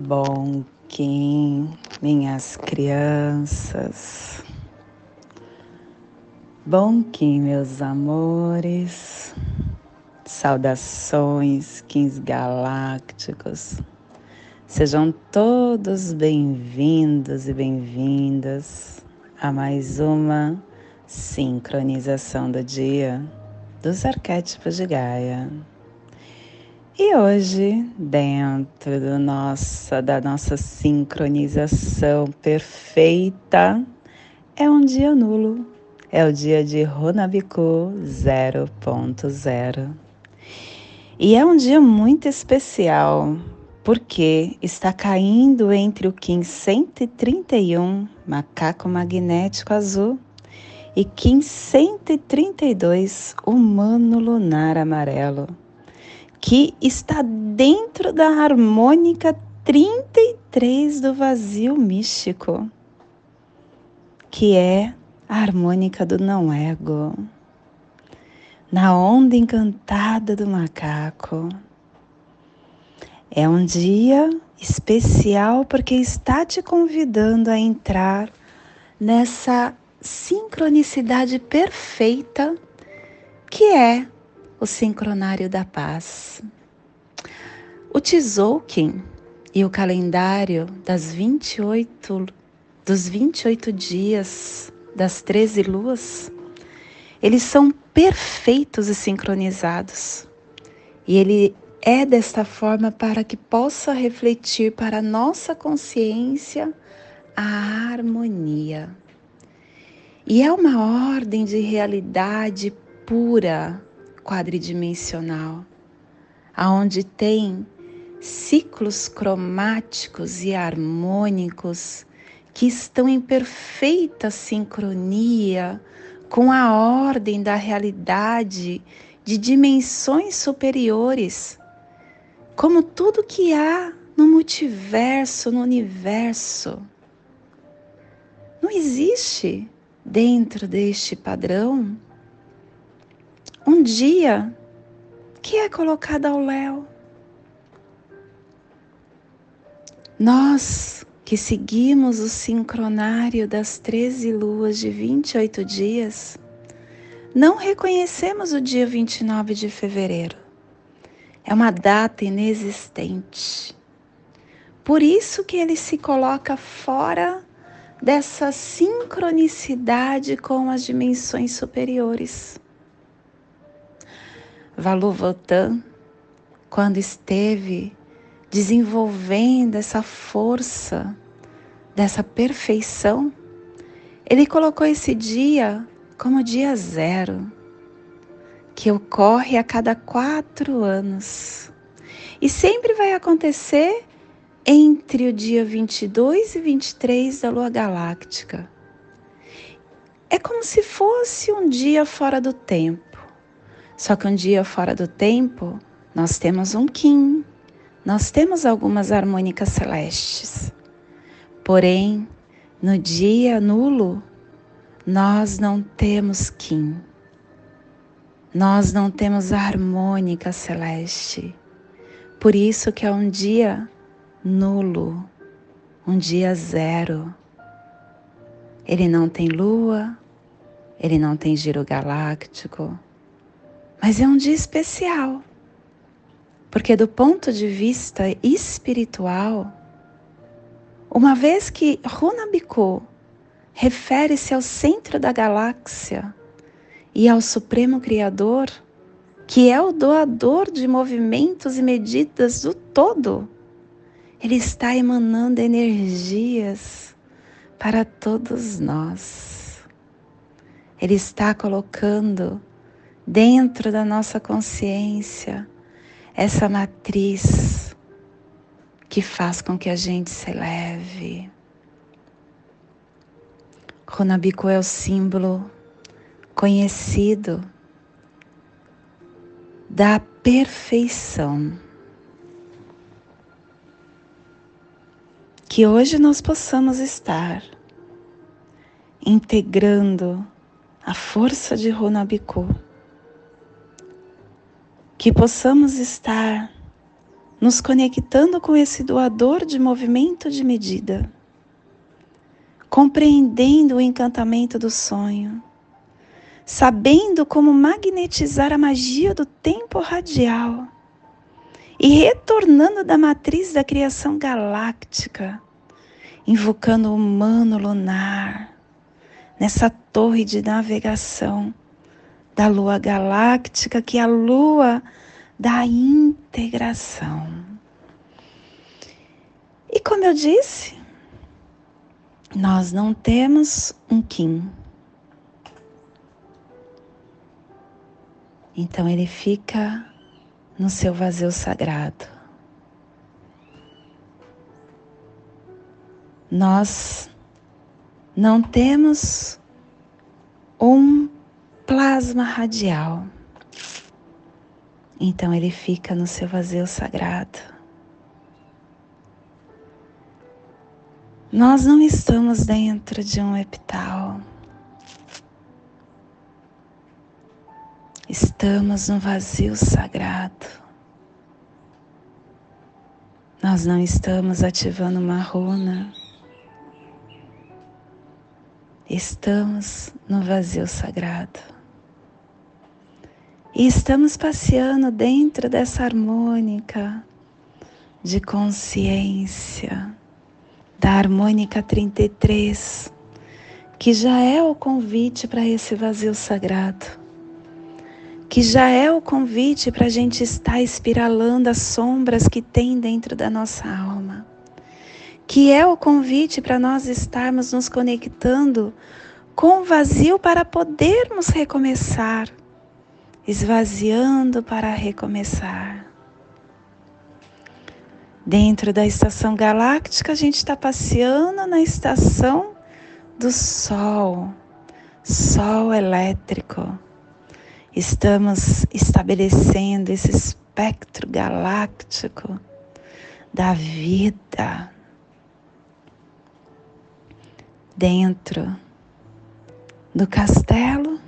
Bom Kim, minhas crianças. Bom Kim, meus amores. Saudações, Kins galácticos. Sejam todos bem-vindos e bem-vindas a mais uma sincronização do dia dos arquétipos de Gaia. E hoje, dentro do nossa, da nossa sincronização perfeita, é um dia nulo. É o dia de Runabiku 0.0. E é um dia muito especial, porque está caindo entre o Kim 131, macaco magnético azul, e Kim 132, humano lunar amarelo que está dentro da harmônica 33 do vazio místico, que é a harmônica do não ego, na onda encantada do macaco. É um dia especial porque está te convidando a entrar nessa sincronicidade perfeita que é o sincronário da paz. O Tzolk'in e o calendário das 28 dos 28 dias das 13 luas, eles são perfeitos e sincronizados. E ele é desta forma para que possa refletir para a nossa consciência a harmonia. E é uma ordem de realidade pura, quadridimensional, aonde tem ciclos cromáticos e harmônicos que estão em perfeita sincronia com a ordem da realidade de dimensões superiores, como tudo que há no multiverso, no universo. Não existe dentro deste padrão um dia que é colocado ao léu. Nós que seguimos o sincronário das 13 luas de 28 dias, não reconhecemos o dia 29 de fevereiro. É uma data inexistente. Por isso que ele se coloca fora dessa sincronicidade com as dimensões superiores. Valuvotan, quando esteve desenvolvendo essa força, dessa perfeição, ele colocou esse dia como dia zero, que ocorre a cada quatro anos. E sempre vai acontecer entre o dia 22 e 23 da lua galáctica. É como se fosse um dia fora do tempo. Só que um dia fora do tempo, nós temos um Kim, nós temos algumas harmônicas celestes. Porém, no dia nulo, nós não temos Kim. Nós não temos harmônica celeste. Por isso que é um dia nulo, um dia zero. Ele não tem lua, ele não tem giro galáctico, mas é um dia especial, porque do ponto de vista espiritual, uma vez que Runabiku refere-se ao centro da galáxia e ao Supremo Criador, que é o doador de movimentos e medidas do todo, ele está emanando energias para todos nós. Ele está colocando dentro da nossa consciência essa matriz que faz com que a gente se eleve. Runabiku é o símbolo conhecido da perfeição. Que hoje nós possamos estar integrando a força de Runabiku que possamos estar nos conectando com esse doador de movimento de medida, compreendendo o encantamento do sonho, sabendo como magnetizar a magia do tempo radial e retornando da matriz da criação galáctica, invocando o humano lunar nessa torre de navegação da lua galáctica, que é a lua da integração. E como eu disse, nós não temos um Kim. Então ele fica no seu vazio sagrado. Nós não temos um plasma radial. Então ele fica no seu vazio sagrado. Nós não estamos dentro de um epital. Estamos no vazio sagrado. Nós não estamos ativando uma runa. Estamos no vazio sagrado. E estamos passeando dentro dessa harmônica de consciência, da harmônica 33, que já é o convite para esse vazio sagrado, que já é o convite para a gente estar espiralando as sombras que tem dentro da nossa alma, que é o convite para nós estarmos nos conectando com o vazio para podermos recomeçar esvaziando para recomeçar. Dentro da estação galáctica, a gente está passeando na estação do Sol, Sol elétrico. Estamos estabelecendo esse espectro galáctico da vida dentro do castelo.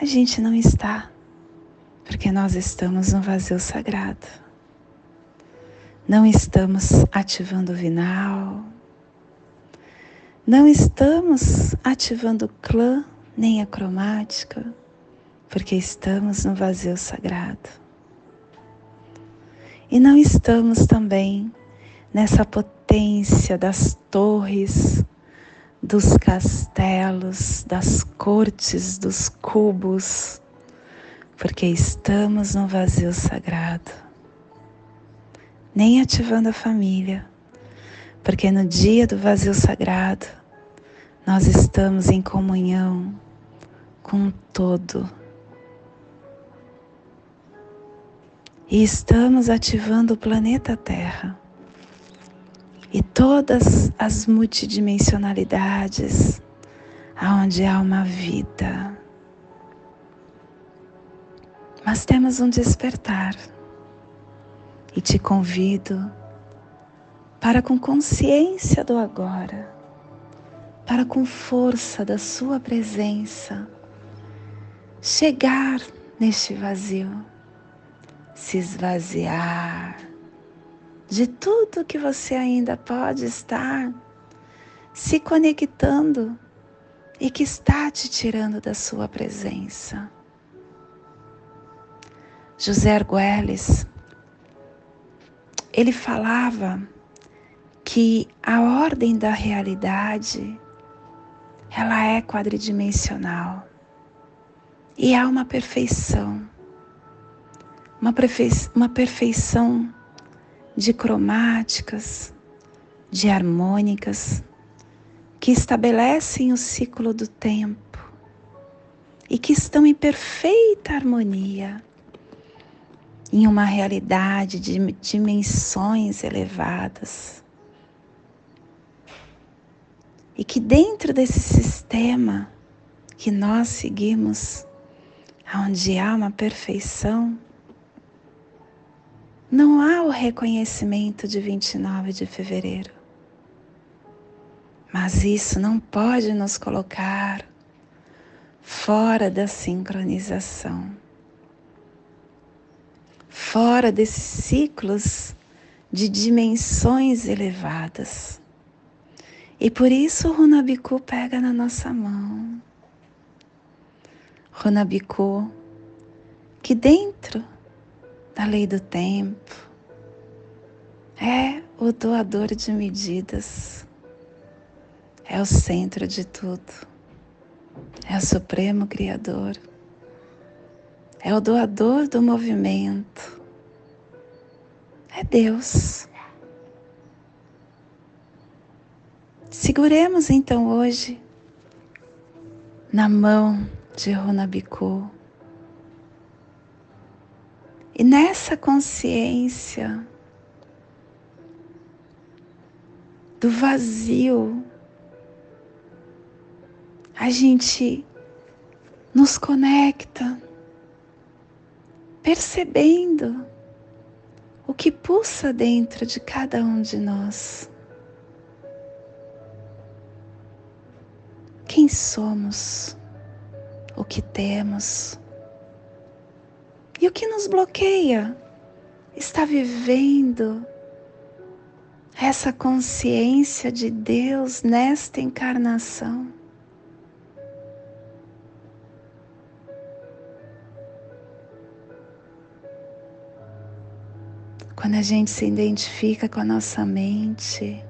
A gente não está porque nós estamos no vazio sagrado. Não estamos ativando o vinal, não estamos ativando o clã nem a cromática, porque estamos no vazio sagrado. E não estamos também nessa potência das torres, dos castelos, das cortes, dos cubos, porque estamos no vazio sagrado. Nem ativando a família, porque no dia do vazio sagrado nós estamos em comunhão com o todo. E estamos ativando o planeta Terra e todas as multidimensionalidades aonde há uma vida mas temos um despertar. E te convido para, com consciência do agora, para com força da Sua presença, chegar neste vazio, se esvaziar de tudo que você ainda pode estar se conectando e que está te tirando da Sua presença. José Arguelles, ele falava que a ordem da realidade ela é quadridimensional. E há uma perfeição, uma, perfeição, uma perfeição de cromáticas, de harmônicas que estabelecem o ciclo do tempo e que estão em perfeita harmonia em uma realidade de dimensões elevadas. E que dentro desse sistema que nós seguimos, onde há uma perfeição, não há o reconhecimento de 29 de fevereiro. Mas isso não pode nos colocar fora da sincronização fora desses ciclos de dimensões elevadas. E por isso o Runabiku pega na nossa mão. Runabiku, que dentro da lei do tempo é o doador de medidas, é o centro de tudo, é o Supremo Criador, é o doador do movimento, é Deus. Seguremos então hoje na mão de Runabiku e nessa consciência do vazio, a gente nos conecta, percebendo o que pulsa dentro de cada um de nós. Quem somos? O que temos? E o que nos bloqueia? Está vivendo essa consciência de Deus nesta encarnação. Quando a gente se identifica com a nossa mente,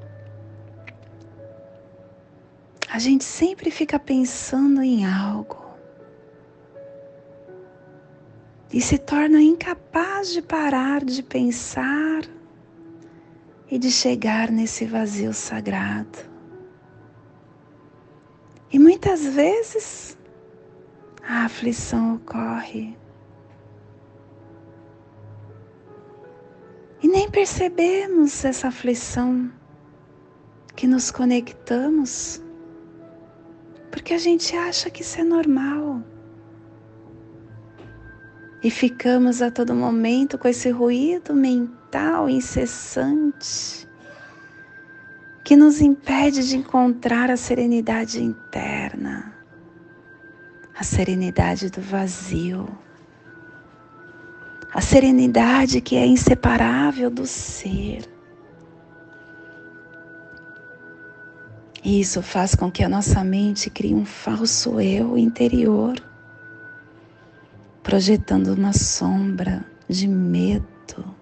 a gente sempre fica pensando em algo e se torna incapaz de parar de pensar e de chegar nesse vazio sagrado. E muitas vezes a aflição ocorre. E nem percebemos essa aflição que nos conectamos, porque a gente acha que isso é normal. E ficamos a todo momento com esse ruído mental incessante que nos impede de encontrar a serenidade interna, a serenidade do vazio, a serenidade que é inseparável do ser. Isso faz com que a nossa mente crie um falso eu interior projetando uma sombra de medo,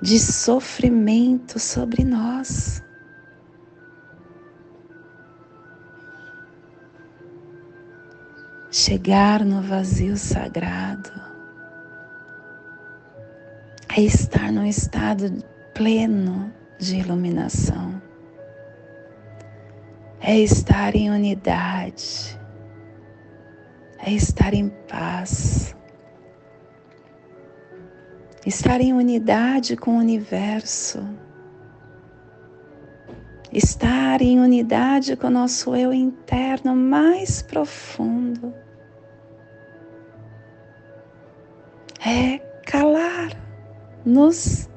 de sofrimento sobre nós. Chegar no vazio sagrado é estar num estado pleno de iluminação, é estar em unidade, é estar em paz, estar em unidade com o universo, estar em unidade com o nosso eu interno mais profundo. É calar, nos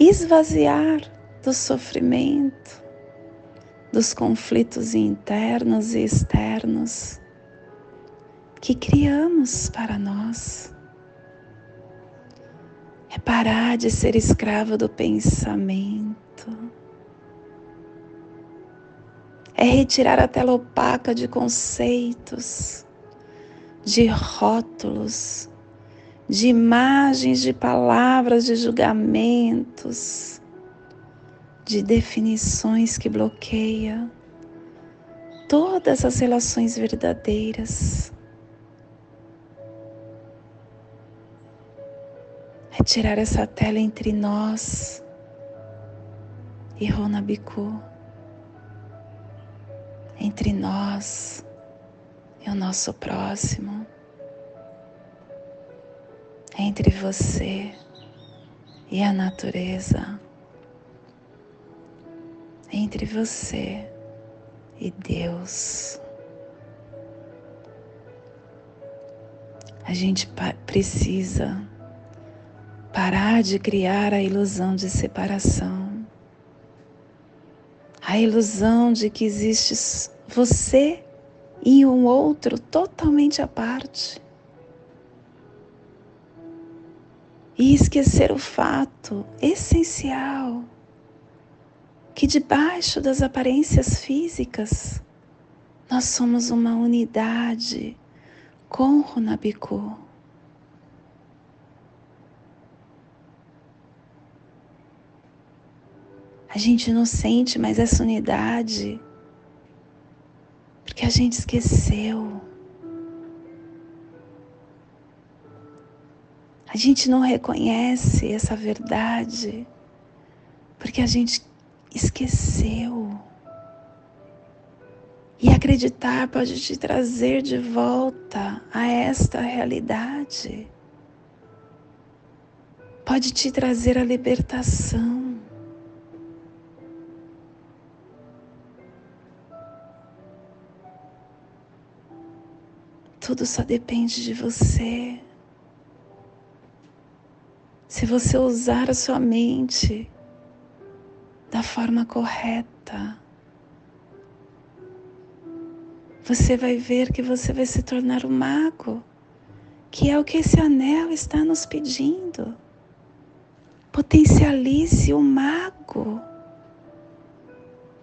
esvaziar do sofrimento, dos conflitos internos e externos que criamos para nós. É parar de ser escravo do pensamento. É retirar a tela opaca de conceitos, de rótulos, de imagens, de palavras, de julgamentos, de definições que bloqueiam todas as relações verdadeiras. é tirar essa tela entre nós e Ronabiku, entre nós e o nosso próximo, entre você e a natureza, entre você e Deus. A gente precisa parar de criar a ilusão de separação, a ilusão de que existe você e um outro totalmente à parte. E esquecer o fato essencial que debaixo das aparências físicas nós somos uma unidade com Runabiku. A gente não sente mais essa unidade porque a gente esqueceu. A gente não reconhece essa verdade porque a gente esqueceu. E acreditar pode te trazer de volta a esta realidade. Pode te trazer a libertação. Tudo só depende de você. Se você usar a sua mente da forma correta, você vai ver que você vai se tornar um mago, que é o que esse anel está nos pedindo. Potencialize o mago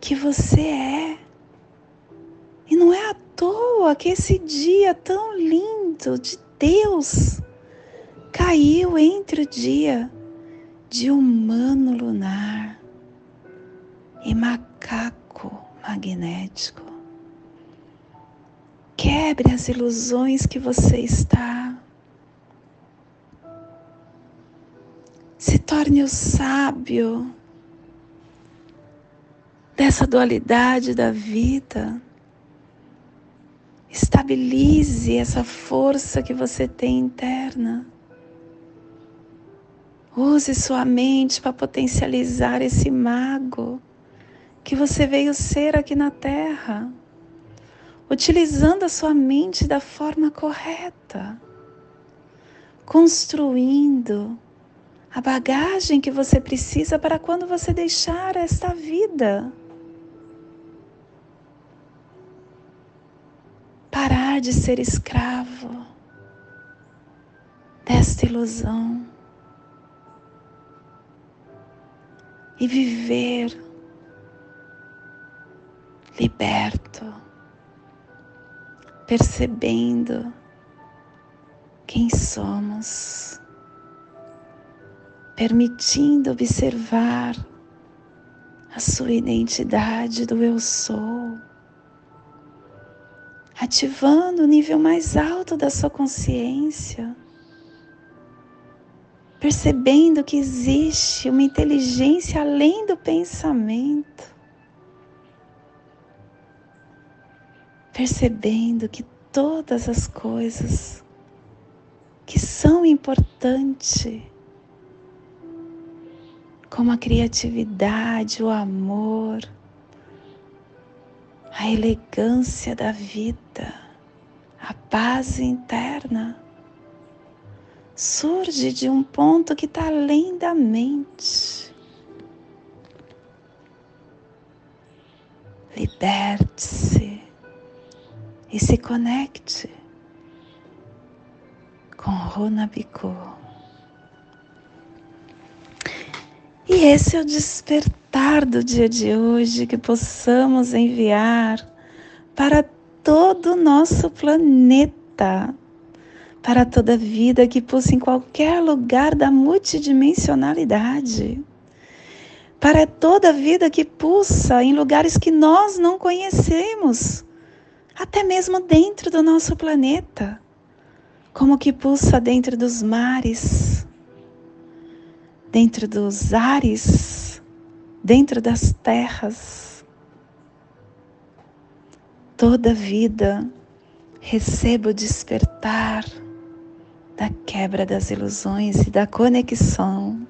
que você é. E não é à toa que esse dia tão lindo de Deus caiu entre o dia de humano lunar e macaco magnético. Quebre as ilusões que você está. Se torne o sábio dessa dualidade da vida. Estabilize essa força que você tem interna. Use sua mente para potencializar esse mago que você veio ser aqui na Terra, utilizando a sua mente da forma correta, construindo a bagagem que você precisa para quando você deixar esta vida. Parar de ser escravo desta ilusão e viver liberto, percebendo quem somos, permitindo observar a sua identidade do eu sou, ativando o nível mais alto da sua consciência, percebendo que existe uma inteligência além do pensamento. Percebendo que todas as coisas que são importantes, como a criatividade, o amor, a elegância da vida, a paz interna, surge de um ponto que está além da mente. Liberte-se e se conecte com Runabiku. E esse é o despertar do dia de hoje que possamos enviar para todo o nosso planeta, para toda vida que pulsa em qualquer lugar da multidimensionalidade, para toda vida que pulsa em lugares que nós não conhecemos até mesmo dentro do nosso planeta, como que pulsa dentro dos mares, dentro dos ares, dentro das terras. Toda vida receba o despertar da quebra das ilusões e da conexão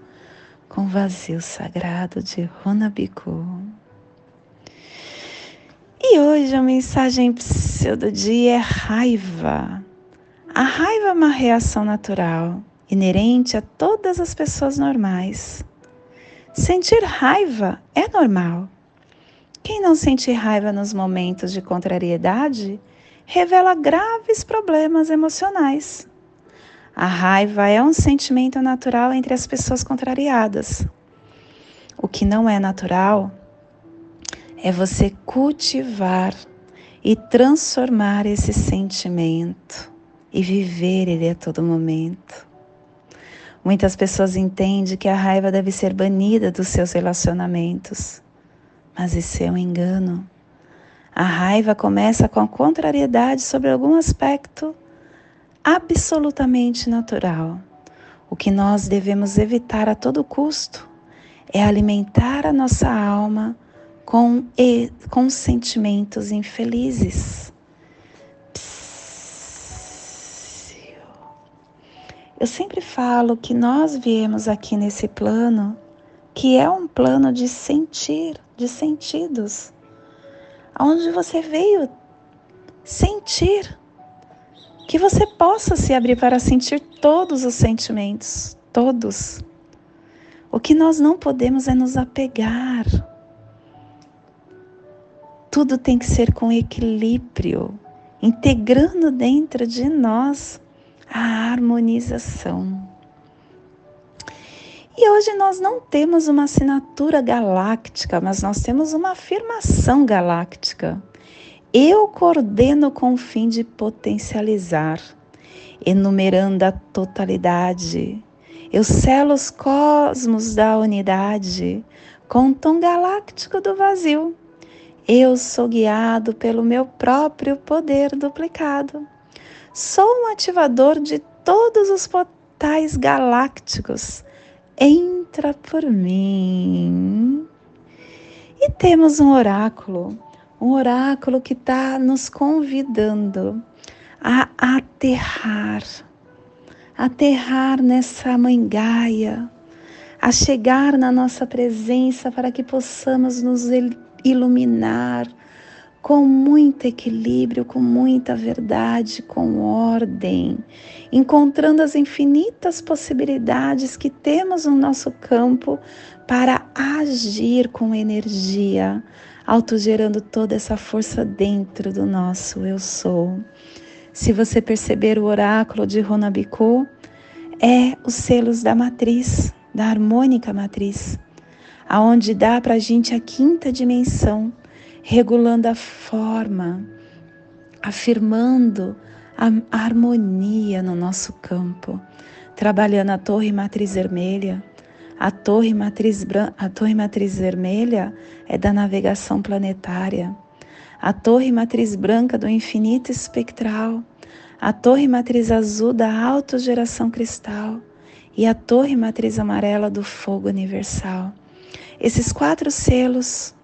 com o vazio sagrado de Runabiku. E hoje a mensagem do dia é raiva. A raiva é uma reação natural, inerente a todas as pessoas normais. Sentir raiva é normal. Quem não sente raiva nos momentos de contrariedade revela graves problemas emocionais. A raiva é um sentimento natural entre as pessoas contrariadas. O que não é natural é você cultivar e transformar esse sentimento e viver ele a todo momento. Muitas pessoas entendem que a raiva deve ser banida dos seus relacionamentos, mas isso é um engano. A raiva começa com a contrariedade sobre algum aspecto absolutamente natural. O que nós devemos evitar a todo custo é alimentar a nossa alma com, com sentimentos infelizes. Eu sempre falo que nós viemos aqui nesse plano, que é um plano de sentir, de sentidos, onde você veio sentir, que você possa se abrir para sentir todos os sentimentos, todos. O que nós não podemos é nos apegar tudo tem que ser com equilíbrio, integrando dentro de nós a harmonização. E hoje nós não temos uma assinatura galáctica, mas nós temos uma afirmação galáctica. Eu coordeno com o fim de potencializar, enumerando a totalidade. Eu selo os cosmos da unidade com o tom galáctico do vazio eu sou guiado pelo meu próprio poder duplicado. Sou um ativador de todos os portais galácticos. Entra por mim. E temos um oráculo, um oráculo que está nos convidando a aterrar, aterrar nessa mãe Gaia, a chegar na nossa presença para que possamos nos iluminar com muito equilíbrio, com muita verdade, com ordem, encontrando as infinitas possibilidades que temos no nosso campo para agir com energia, autogerando toda essa força dentro do nosso eu sou. Se você perceber o oráculo de Runabiku, é os selos da matriz, da harmônica matriz aonde dá para a gente a quinta dimensão, regulando a forma, afirmando a, harmonia no nosso campo, trabalhando a torre matriz vermelha. A torre matriz, a torre matriz vermelha é da navegação planetária. A torre matriz branca do infinito espectral. A torre matriz azul da autogeração cristal. E a torre matriz amarela do fogo universal. Esses quatro selos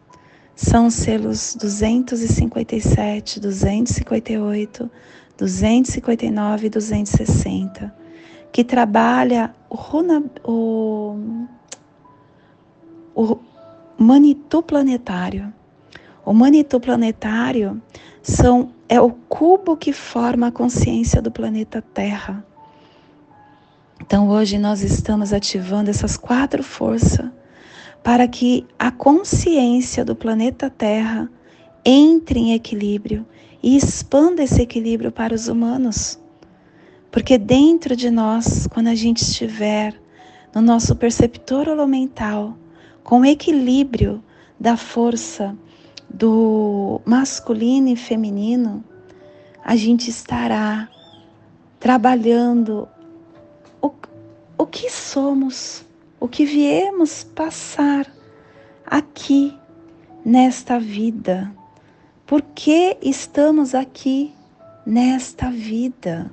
são os selos 257, 258, 259 e 260, que trabalha o, o, o Manitou planetário. O Manitou planetário são, é o cubo que forma a consciência do planeta Terra. Então hoje nós estamos ativando essas quatro forças para que a consciência do planeta Terra entre em equilíbrio e expanda esse equilíbrio para os humanos. Porque dentro de nós, quando a gente estiver no nosso perceptor holomental, com o equilíbrio da força do masculino e feminino, a gente estará trabalhando o, o que somos o que viemos passar aqui nesta vida. Por que estamos aqui nesta vida?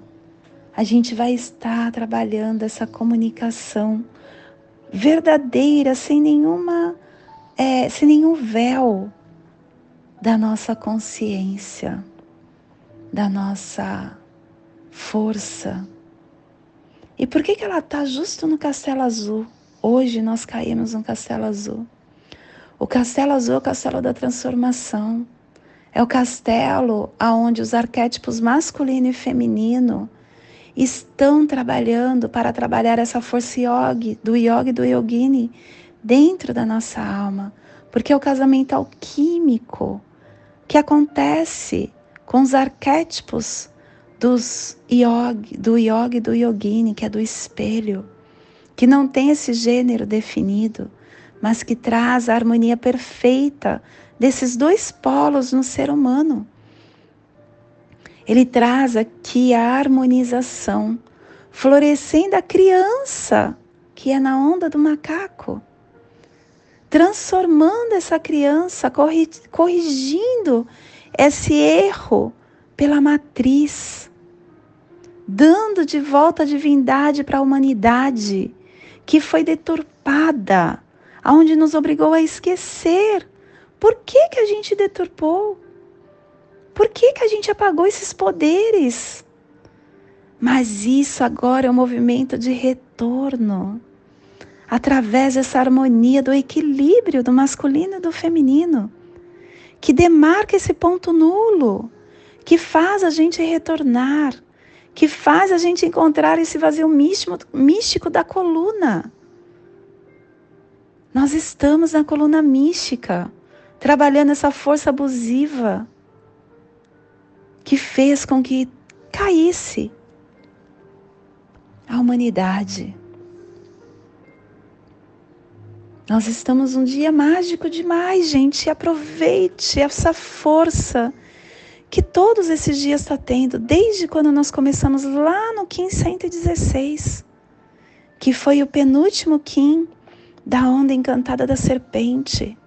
A gente vai estar trabalhando essa comunicação verdadeira, sem nenhuma, é, sem nenhum véu da nossa consciência, da nossa força. E por que, que ela está justo no castelo azul? Hoje nós caímos no castelo azul. O castelo azul é o castelo da transformação. É o castelo aonde os arquétipos masculino e feminino estão trabalhando para trabalhar essa força yogi, do yogi do yogini dentro da nossa alma, porque é o casamento alquímico que acontece com os arquétipos dos yogi, do yogi do yogini, que é do espelho, que não tem esse gênero definido, mas que traz a harmonia perfeita desses dois polos no ser humano. Ele traz aqui a harmonização, florescendo a criança, que é na onda do macaco, transformando essa criança, corrigindo esse erro pela matriz, dando de volta a divindade para a humanidade que foi deturpada, aonde nos obrigou a esquecer. Por que que a gente deturpou? Por que que a gente apagou esses poderes? Mas isso agora é um movimento de retorno através dessa harmonia do equilíbrio do masculino e do feminino, que demarca esse ponto nulo, que faz a gente retornar, que faz a gente encontrar esse vazio místico, místico da coluna. Nós estamos na coluna mística, trabalhando essa força abusiva que fez com que caísse a humanidade. Nós estamos um dia mágico demais, gente. Aproveite essa força que todos esses dias está tendo, desde quando nós começamos lá no Kim 116, que foi o penúltimo Kim da onda encantada da serpente,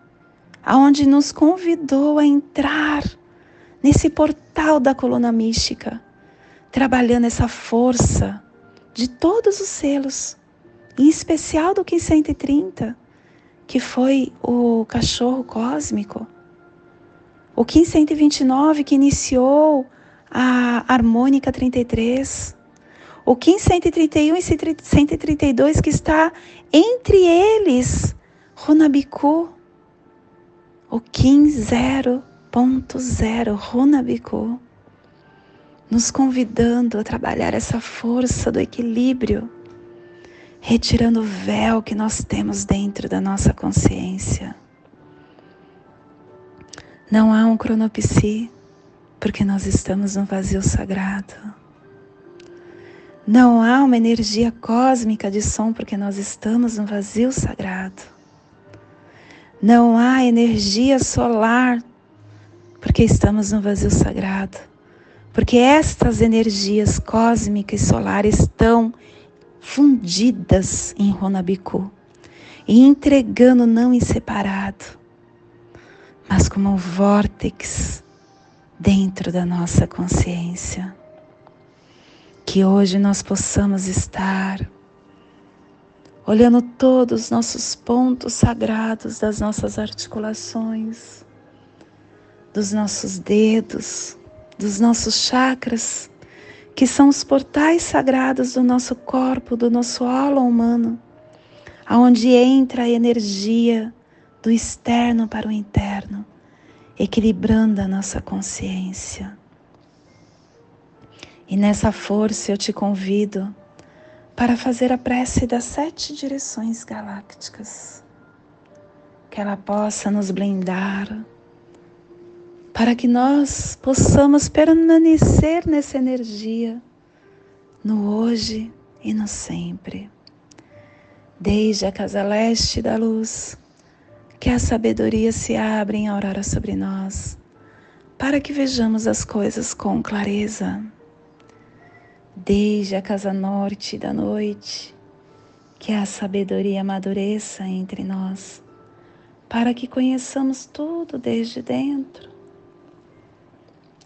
aonde nos convidou a entrar nesse portal da coluna mística, trabalhando essa força de todos os selos, em especial do Kim 130 que foi o cachorro cósmico. O 1529 que iniciou a harmônica 33. O 1531 e 132 que está entre eles, Runabiku. O 15.0.0 Runabiku. Nos convidando a trabalhar essa força do equilíbrio retirando o véu que nós temos dentro da nossa consciência. Não há um cronopsi, porque nós estamos no vazio sagrado. Não há uma energia cósmica de som, porque nós estamos no vazio sagrado. Não há energia solar, porque estamos no vazio sagrado. Porque estas energias cósmicas e solares estão fundidas em Ronabiku e entregando não em separado, mas como um vórtex dentro da nossa consciência. Que hoje nós possamos estar olhando todos os nossos pontos sagrados das nossas articulações, dos nossos dedos, dos nossos chakras que são os portais sagrados do nosso corpo, do nosso halo humano, aonde entra a energia do externo para o interno, equilibrando a nossa consciência. E nessa força eu te convido para fazer a prece das sete direções galácticas, que ela possa nos blindar para que nós possamos permanecer nessa energia no hoje e no sempre. Desde a casa leste da luz, que a sabedoria se abra em aurora sobre nós, para que vejamos as coisas com clareza. Desde a casa norte da noite, que a sabedoria amadureça entre nós, para que conheçamos tudo desde dentro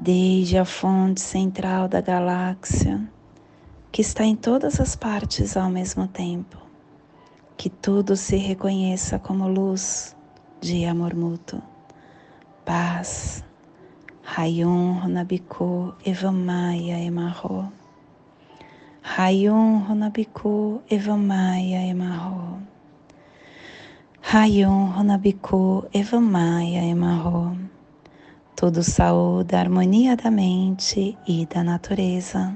desde a fonte central da galáxia, que está em todas as partes ao mesmo tempo, que tudo se reconheça como luz de amor mútuo, paz, Rayon Runabiku Evamaya Emarro. Rayon Runabiku Evamaya Emarro. Rayon Runabiku Evamaya Emarro. Tudo saúde, harmonia da mente e da natureza.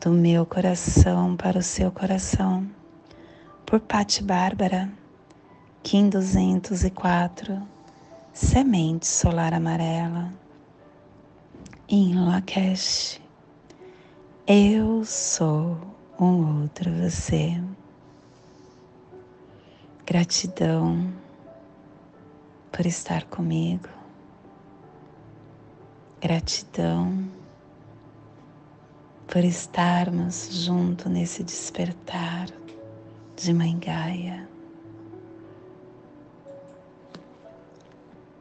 Do meu coração para o seu coração. Por Pati Bárbara, Kim 204, Semente Solar Amarela. Em Lakesh. Eu sou um outro você. Gratidão por estar comigo. Gratidão por estarmos junto nesse despertar de Mãe Gaia.